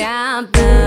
down.